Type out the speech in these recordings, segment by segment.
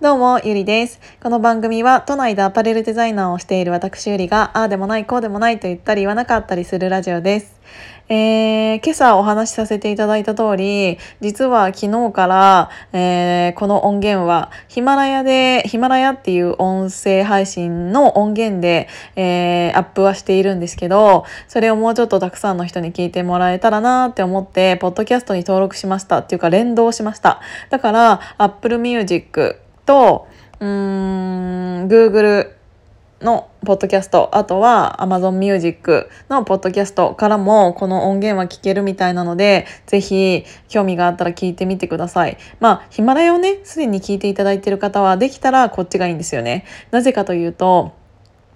どうも、ゆりです。この番組は都内でアパレルデザイナーをしている私ゆりが、ああでもない、こうでもないと言ったり言わなかったりするラジオです。えー、今朝お話しさせていただいた通り、実は昨日から、えー、この音源はヒマラヤで、ヒマラヤっていう音声配信の音源で、えー、アップはしているんですけど、それをもうちょっとたくさんの人に聞いてもらえたらなって思って、ポッドキャストに登録しましたっていうか連動しました。だから、Apple Music と、うーん、Google のポッドキャスト、あとは Amazon Music のポッドキャストからもこの音源は聞けるみたいなので、ぜひ興味があったら聞いてみてください。まあ、ヒマラヤをね、すでに聞いていただいている方はできたらこっちがいいんですよね。なぜかというと、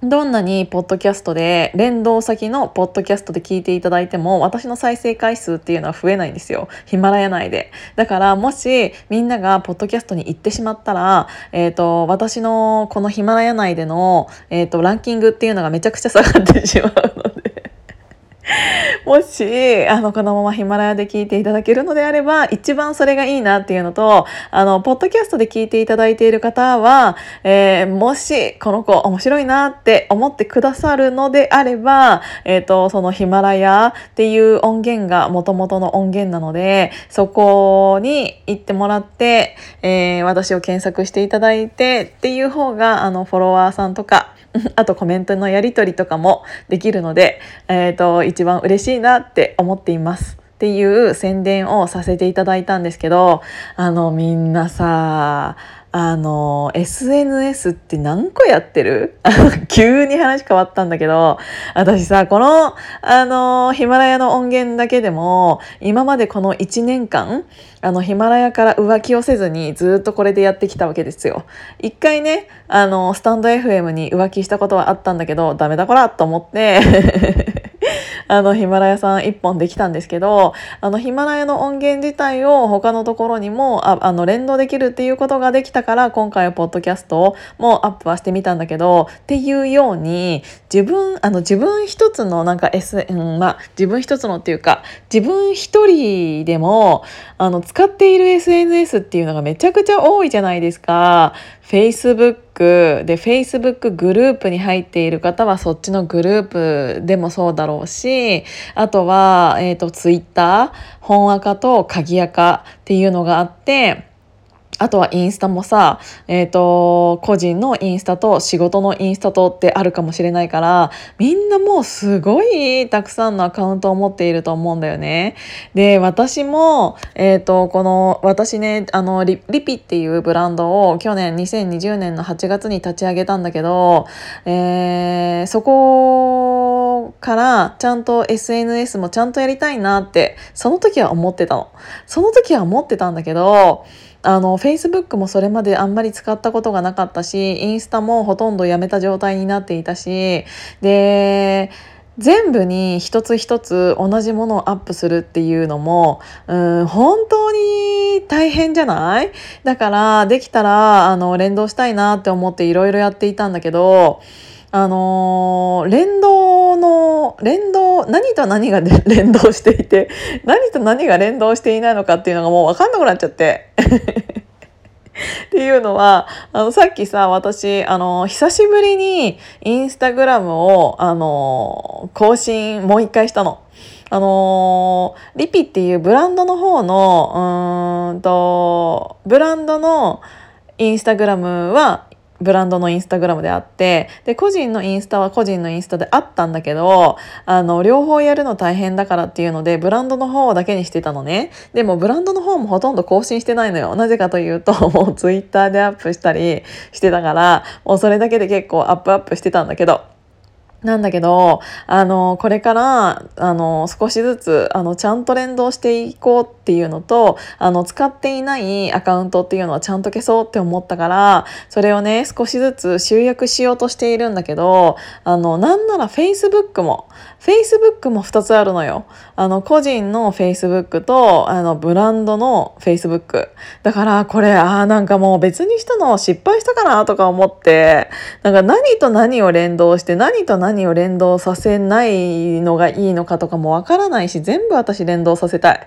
どんなにポッドキャストで連動先のポッドキャストで聞いていただいても私の再生回数っていうのは増えないんですよ。ヒマラヤ内で。だからもしみんながポッドキャストに行ってしまったら、えーと、私のこのヒマラヤ内での、えーとランキングっていうのがめちゃくちゃ下がってしまうの もし、あの、このままヒマラヤで聞いていただけるのであれば、一番それがいいなっていうのと、あの、ポッドキャストで聞いていただいている方は、えー、もし、この子面白いなって思ってくださるのであれば、えっ、ー、と、そのヒマラヤっていう音源が元々の音源なので、そこに行ってもらって、えー、私を検索していただいてっていう方が、あの、フォロワーさんとか、あとコメントのやり取りとかもできるので、えーと、一番嬉しいなって思っています。っていう宣伝をさせていただいたんですけどあのみんなさあの SNS って何個やってる？急に話変わったんだけど私さこのあのヒマラヤの音源だけでも今までこの1年間あのヒマラヤから浮気をせずにずっとこれでやってきたわけですよ。一回ねあのスタンド FM に浮気したことはあったんだけどダメだこらと思って あのヒマラヤさん一本できたんですけどあのヒマラヤの音源自体を他のところにもああの連動できるっていうことができたから今回はポッドキャストもアップはしてみたんだけどっていうように自分あの自分一つのなんか S、うん、まあ自分一つのっていうか自分一人でもあの使っている SNS っていうのがめちゃくちゃ多いじゃないですか。Facebook で Facebook グループに入っている方はそっちのグループでもそうだろうしあとは、えーと、Twitter 本赤と鍵赤っていうのがあってあとはインスタもさ、えっ、ー、と、個人のインスタと仕事のインスタとってあるかもしれないから、みんなもうすごいたくさんのアカウントを持っていると思うんだよね。で、私も、えっ、ー、と、この、私ね、あのリ、リピっていうブランドを去年2020年の8月に立ち上げたんだけど、えー、そこからちゃんと SNS もちゃんとやりたいなって、その時は思ってたの。その時は思ってたんだけど、あの Facebook もそれまであんまり使ったことがなかったしインスタもほとんどやめた状態になっていたしで全部に一つ一つ同じものをアップするっていうのもうん本当に大変じゃない？だからできたらあの連動したいなって思っていろいろやっていたんだけどあのー、連動の連動何と何が連動していて 何と何が連動していないのかっていうのがもう分かんなくなっちゃって。っていうのはあのさっきさ私あの久しぶりにインスタグラムをあの更新もう一回したの。あのリピっていうブランドの方のうんとブランドのインスタグラムはブランドのインスタグラムであってで個人のインスタは個人のインスタであったんだけどあの両方やるの大変だからっていうのでブランドの方だけにしてたのね。でもブランドの方もほとんど更新してないのよ。なぜかというと もうツイッターでアップしたりしてたからもうそれだけで結構アップアップしてたんだけど。なんだけど、あの、これから、あの、少しずつ、あの、ちゃんと連動していこうってっていうのと、あの、使っていないアカウントっていうのはちゃんと消そうって思ったから、それをね、少しずつ集約しようとしているんだけど、あの、なんなら Facebook も、Facebook も2つあるのよ。あの、個人の Facebook と、あの、ブランドの Facebook。だから、これ、ああ、なんかもう別にしたの失敗したかなとか思って、なんか何と何を連動して、何と何を連動させないのがいいのかとかもわからないし全部私連動させたい。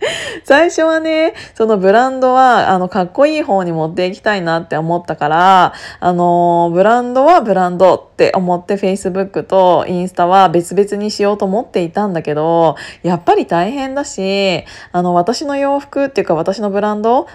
最初はね、そのブランドは、あの、かっこいい方に持っていきたいなって思ったから、あの、ブランドはブランドって思って Facebook とインスタは別々にしようと思っていたんだけど、やっぱり大変だし、あの、私の洋服っていうか私のブランドを、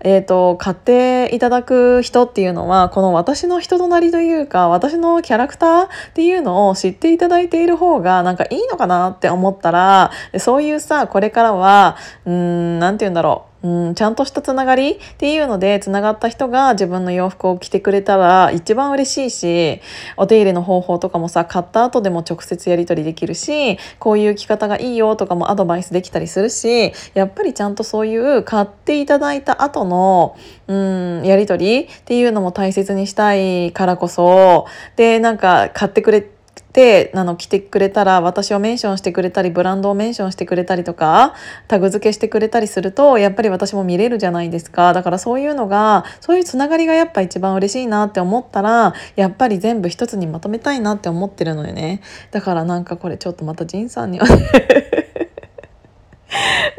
えっ、ー、と、買っていただく人っていうのは、この私の人となりというか、私のキャラクターっていうのを知っていただいている方が、なんかいいのかなって思ったら、そういうさ、これからは、うーん、なんて言うんだろう。うん、ちゃんとしたつながりっていうのでつながった人が自分の洋服を着てくれたら一番嬉しいしお手入れの方法とかもさ買った後でも直接やり取りできるしこういう着方がいいよとかもアドバイスできたりするしやっぱりちゃんとそういう買っていただいた後のうんやり取りっていうのも大切にしたいからこそでなんか買ってくれててあの来てくれたら私をメンションしてくれたりブランドをメンションしてくれたりとかタグ付けしてくれたりするとやっぱり私も見れるじゃないですか。だからそういうのがそういうつながりがやっぱ一番嬉しいなって思ったらやっぱり全部一つにまとめたいなって思ってるのよね。だからなんかこれちょっとまた仁さんには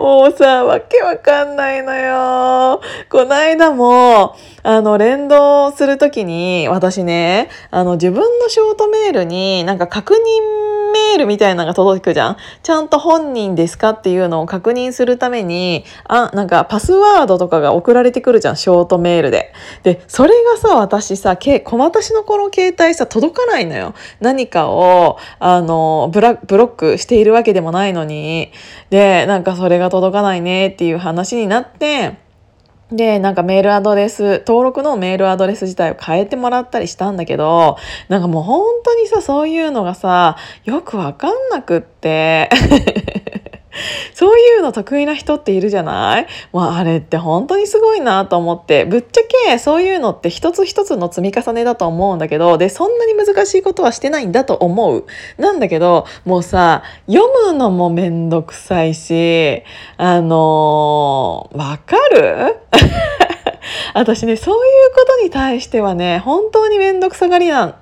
もうさ、わけわかんないのよ。こないだも、あの、連動するときに、私ね、あの、自分のショートメールになんか確認メールみたいなのが届くじゃん。ちゃんと本人ですかっていうのを確認するために、あ、なんかパスワードとかが送られてくるじゃん、ショートメールで。で、それがさ、私さ、け小私のこの携帯さ、届かないのよ。何かを、あの、ブラブロックしているわけでもないのに。で、なんかそれが届かないねっていう話になって、で、なんかメールアドレス、登録のメールアドレス自体を変えてもらったりしたんだけど、なんかもう本当にさ、そういうのがさ、よくわかんなくって。そういうの得意な人っているじゃない？まあれって本当にすごいなと思って、ぶっちゃけそういうのって一つ一つの積み重ねだと思うんだけど、で、そんなに難しいことはしてないんだと思う。なんだけど、もうさ、読むのもめんどくさいし、あのー、わかる？私ね、そういうことに対してはね、本当にめんどくさがりな、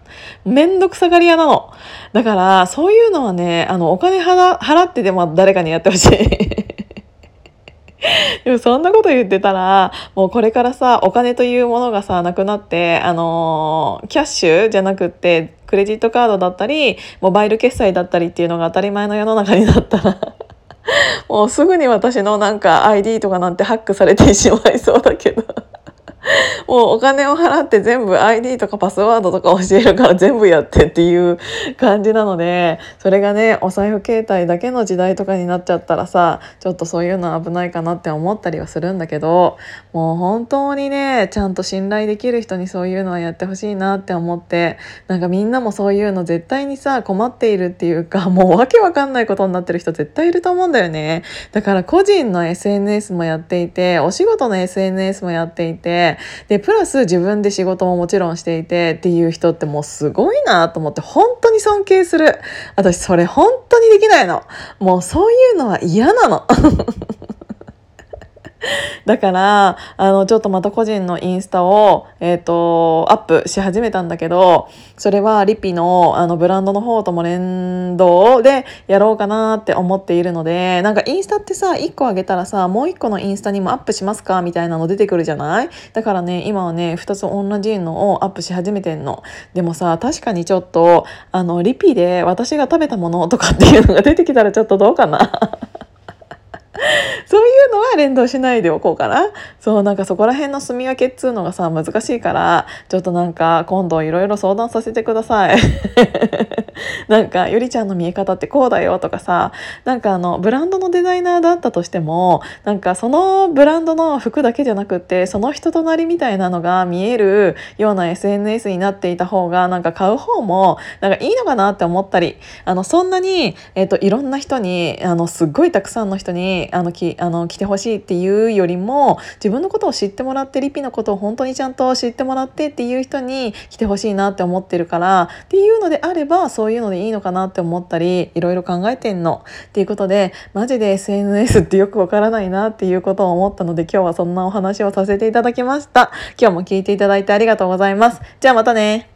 めんどくさがり屋なの。だから、そういうのはね、あの、お金払ってでも誰かにやってほしい。でもそんなこと言ってたら、もうこれからさ、お金というものがさ、なくなって、あのー、キャッシュじゃなくって、クレジットカードだったり、モバイル決済だったりっていうのが当たり前の世の中になったら もうすぐに私のなんか ID とかなんてハックされてしまいそうだけど もうお金を払って全部 ID とかパスワードとか教えるから全部やってっていう感じなのでそれがねお財布携帯だけの時代とかになっちゃったらさちょっとそういうの危ないかなって思ったりはするんだけどもう本当にねちゃんと信頼できる人にそういうのはやってほしいなって思ってなんかみんなもそういうの絶対にさ困っているっていうか もうわけわかんないことになってる人絶対いると思うんだよね。だから個人の SNS もやっていてお仕事の SNS もやっていてでプラス自分で仕事ももちろんしていてっていう人ってもうすごいなと思って本当に尊敬する。私それ本当にできないの。もうそういうのは嫌なの。だから、あの、ちょっとまた個人のインスタを、えっ、ー、と、アップし始めたんだけど、それはリピの、あの、ブランドの方とも連動でやろうかなって思っているので、なんかインスタってさ、1個あげたらさ、もう1個のインスタにもアップしますかみたいなの出てくるじゃない？だからね、今はね、2つ同じのをアップし始めてんの。でもさ、確かにちょっと、あの、リピで私が食べたものとかっていうのが出てきたらちょっとどうかな？そういうのは連動しないでおこうかな。そうなんかそこら辺の住み分けっつうのがさ難しいからちょっとなんか今度いろいろ相談させてください。なんかゆりちゃんの見え方ってこうだよとかさなんかあのブランドのデザイナーだったとしてもなんかそのブランドの服だけじゃなくってその人となりみたいなのが見えるような SNS になっていた方がなんか買う方もなんかいいのかなって思ったりあのそんなに、えーと、いろんな人にあのすっごいたくさんの人にあのきあの来てほしいっていうよりも自分のことを知ってもらってリピのことを本当にちゃんと知ってもらってっていう人に来てほしいなって思ってるからっていうのであればそういうのでいいのかなって思ったりいろいろ考えてんの。っていうことでマジで SNS ってよくわからないなっていうことを思ったので今日はそんなお話をさせていただきました。今日も聞いていただいてありがとうございます。じゃあまたね。